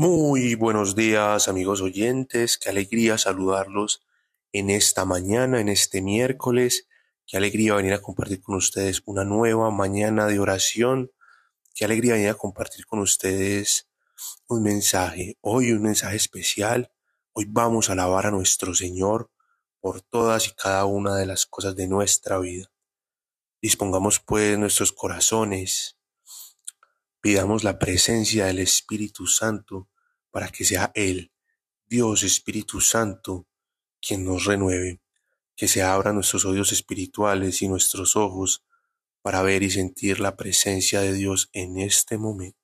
Muy buenos días amigos oyentes, qué alegría saludarlos en esta mañana, en este miércoles, qué alegría venir a compartir con ustedes una nueva mañana de oración, qué alegría venir a compartir con ustedes un mensaje, hoy un mensaje especial, hoy vamos a alabar a nuestro Señor por todas y cada una de las cosas de nuestra vida. Dispongamos pues nuestros corazones, Pidamos la presencia del Espíritu Santo para que sea Él, Dios Espíritu Santo, quien nos renueve, que se abran nuestros oídos espirituales y nuestros ojos para ver y sentir la presencia de Dios en este momento.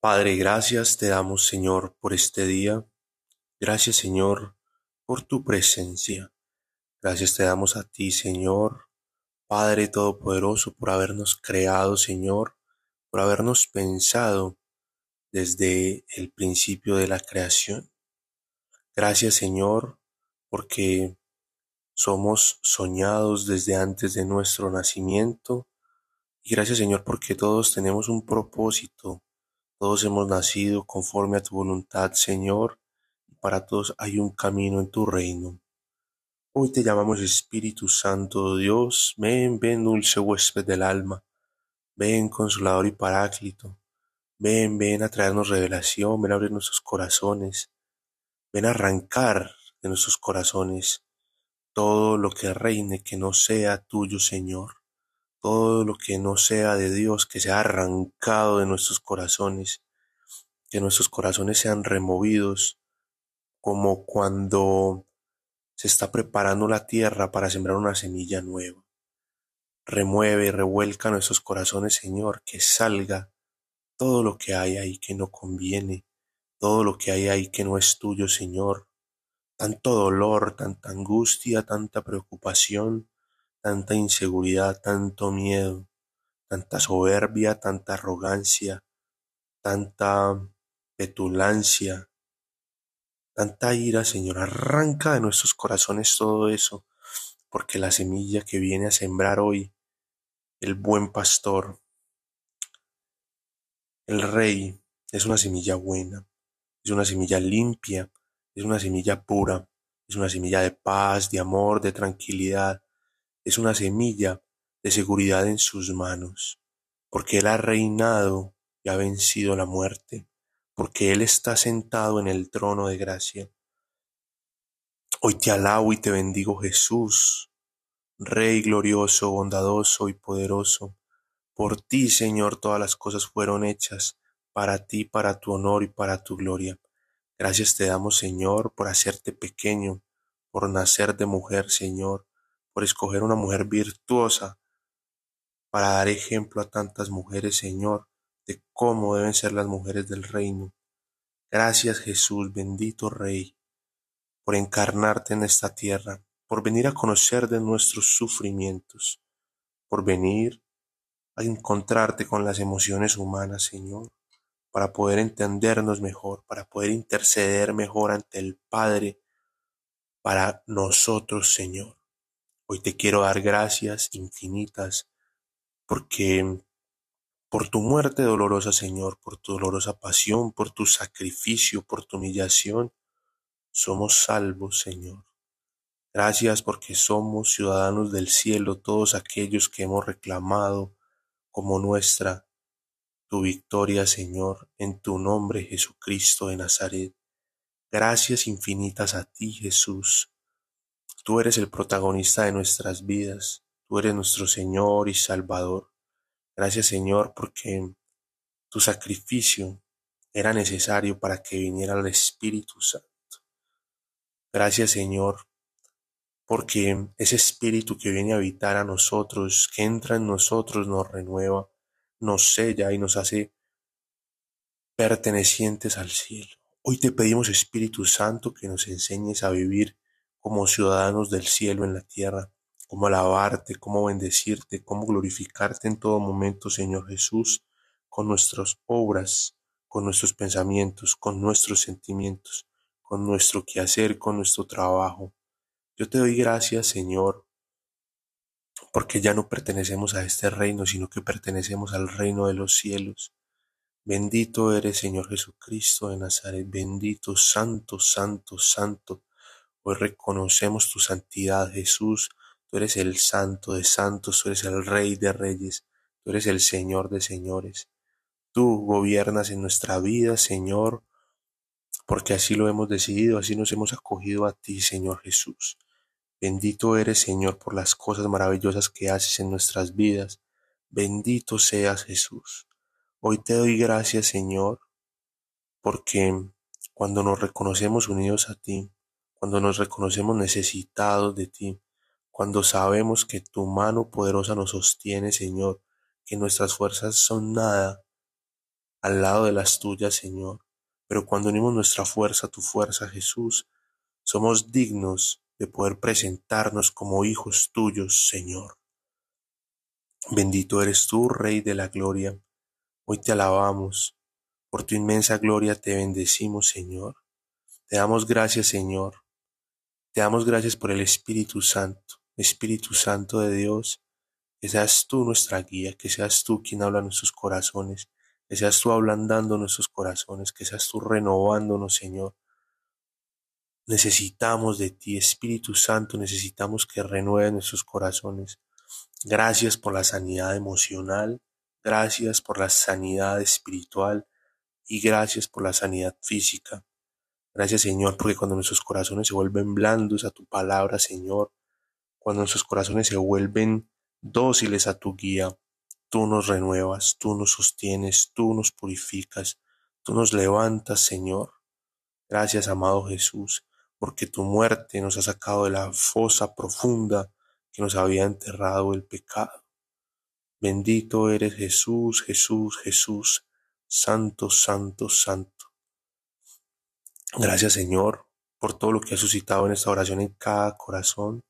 Padre, gracias te damos Señor por este día. Gracias Señor por tu presencia. Gracias te damos a ti, Señor, Padre Todopoderoso, por habernos creado, Señor, por habernos pensado desde el principio de la creación. Gracias, Señor, porque somos soñados desde antes de nuestro nacimiento. Y gracias, Señor, porque todos tenemos un propósito. Todos hemos nacido conforme a tu voluntad, Señor, y para todos hay un camino en tu reino. Hoy te llamamos Espíritu Santo Dios, ven, ven dulce huésped del alma, ven consolador y paráclito, ven, ven a traernos revelación, ven a abrir nuestros corazones, ven a arrancar de nuestros corazones todo lo que reine que no sea tuyo, Señor, todo lo que no sea de Dios, que sea arrancado de nuestros corazones, que nuestros corazones sean removidos, como cuando se está preparando la tierra para sembrar una semilla nueva. Remueve y revuelca nuestros corazones, Señor, que salga todo lo que hay ahí que no conviene, todo lo que hay ahí que no es tuyo, Señor. Tanto dolor, tanta angustia, tanta preocupación, tanta inseguridad, tanto miedo, tanta soberbia, tanta arrogancia, tanta petulancia, tanta ira, Señor, arranca de nuestros corazones todo eso, porque la semilla que viene a sembrar hoy, el buen pastor, el rey, es una semilla buena, es una semilla limpia, es una semilla pura, es una semilla de paz, de amor, de tranquilidad, es una semilla de seguridad en sus manos, porque Él ha reinado y ha vencido la muerte porque Él está sentado en el trono de gracia. Hoy te alabo y te bendigo Jesús, Rey glorioso, bondadoso y poderoso. Por ti, Señor, todas las cosas fueron hechas, para ti, para tu honor y para tu gloria. Gracias te damos, Señor, por hacerte pequeño, por nacer de mujer, Señor, por escoger una mujer virtuosa, para dar ejemplo a tantas mujeres, Señor, de cómo deben ser las mujeres del reino. Gracias Jesús, bendito Rey, por encarnarte en esta tierra, por venir a conocer de nuestros sufrimientos, por venir a encontrarte con las emociones humanas, Señor, para poder entendernos mejor, para poder interceder mejor ante el Padre para nosotros, Señor. Hoy te quiero dar gracias infinitas porque por tu muerte dolorosa, Señor, por tu dolorosa pasión, por tu sacrificio, por tu humillación, somos salvos, Señor. Gracias porque somos ciudadanos del cielo, todos aquellos que hemos reclamado como nuestra tu victoria, Señor, en tu nombre, Jesucristo de Nazaret. Gracias infinitas a ti, Jesús. Tú eres el protagonista de nuestras vidas, tú eres nuestro Señor y Salvador. Gracias Señor porque tu sacrificio era necesario para que viniera el Espíritu Santo. Gracias Señor porque ese Espíritu que viene a habitar a nosotros, que entra en nosotros, nos renueva, nos sella y nos hace pertenecientes al cielo. Hoy te pedimos Espíritu Santo que nos enseñes a vivir como ciudadanos del cielo en la tierra cómo alabarte, cómo bendecirte, cómo glorificarte en todo momento, Señor Jesús, con nuestras obras, con nuestros pensamientos, con nuestros sentimientos, con nuestro quehacer, con nuestro trabajo. Yo te doy gracias, Señor, porque ya no pertenecemos a este reino, sino que pertenecemos al reino de los cielos. Bendito eres, Señor Jesucristo de Nazaret, bendito, santo, santo, santo. Hoy reconocemos tu santidad, Jesús. Tú eres el santo de santos, tú eres el rey de reyes, tú eres el Señor de señores. Tú gobiernas en nuestra vida, Señor, porque así lo hemos decidido, así nos hemos acogido a ti, Señor Jesús. Bendito eres, Señor, por las cosas maravillosas que haces en nuestras vidas. Bendito seas, Jesús. Hoy te doy gracias, Señor, porque cuando nos reconocemos unidos a ti, cuando nos reconocemos necesitados de ti, cuando sabemos que tu mano poderosa nos sostiene, Señor, que nuestras fuerzas son nada al lado de las tuyas, Señor, pero cuando unimos nuestra fuerza a tu fuerza, Jesús, somos dignos de poder presentarnos como hijos tuyos, Señor. Bendito eres tú, Rey de la Gloria. Hoy te alabamos. Por tu inmensa gloria te bendecimos, Señor. Te damos gracias, Señor. Te damos gracias por el Espíritu Santo, Espíritu Santo de Dios. Que seas tú nuestra guía, que seas tú quien habla en nuestros corazones, que seas tú ablandando nuestros corazones, que seas tú renovándonos, Señor. Necesitamos de ti, Espíritu Santo, necesitamos que renueve nuestros corazones. Gracias por la sanidad emocional, gracias por la sanidad espiritual y gracias por la sanidad física. Gracias Señor, porque cuando nuestros corazones se vuelven blandos a tu palabra, Señor, cuando nuestros corazones se vuelven dóciles a tu guía, tú nos renuevas, tú nos sostienes, tú nos purificas, tú nos levantas, Señor. Gracias, amado Jesús porque tu muerte nos ha sacado de la fosa profunda que nos había enterrado el pecado. Bendito eres Jesús, Jesús, Jesús, Santo, Santo, Santo. Gracias Señor por todo lo que has suscitado en esta oración en cada corazón.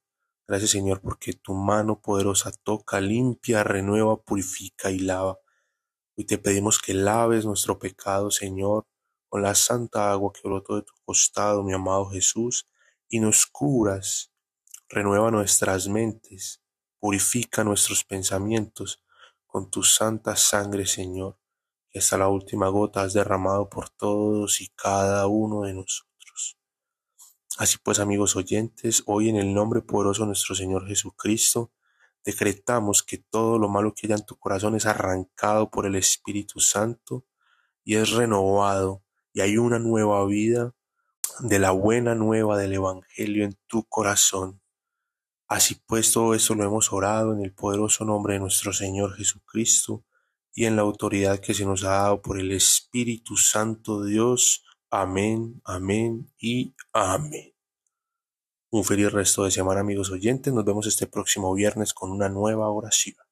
Gracias Señor porque tu mano poderosa toca, limpia, renueva, purifica y lava. Hoy te pedimos que laves nuestro pecado, Señor, con la santa agua que brotó de tu costado, mi amado Jesús, y nos curas, renueva nuestras mentes, purifica nuestros pensamientos con tu santa sangre, Señor, que hasta la última gota has derramado por todos y cada uno de nosotros. Así pues, amigos oyentes, hoy en el nombre poderoso de nuestro Señor Jesucristo, decretamos que todo lo malo que haya en tu corazón es arrancado por el Espíritu Santo y es renovado y hay una nueva vida de la buena nueva del Evangelio en tu corazón. Así pues, todo esto lo hemos orado en el poderoso nombre de nuestro Señor Jesucristo y en la autoridad que se nos ha dado por el Espíritu Santo Dios. Amén, amén y amén. Un feliz resto de semana, amigos oyentes. Nos vemos este próximo viernes con una nueva oración.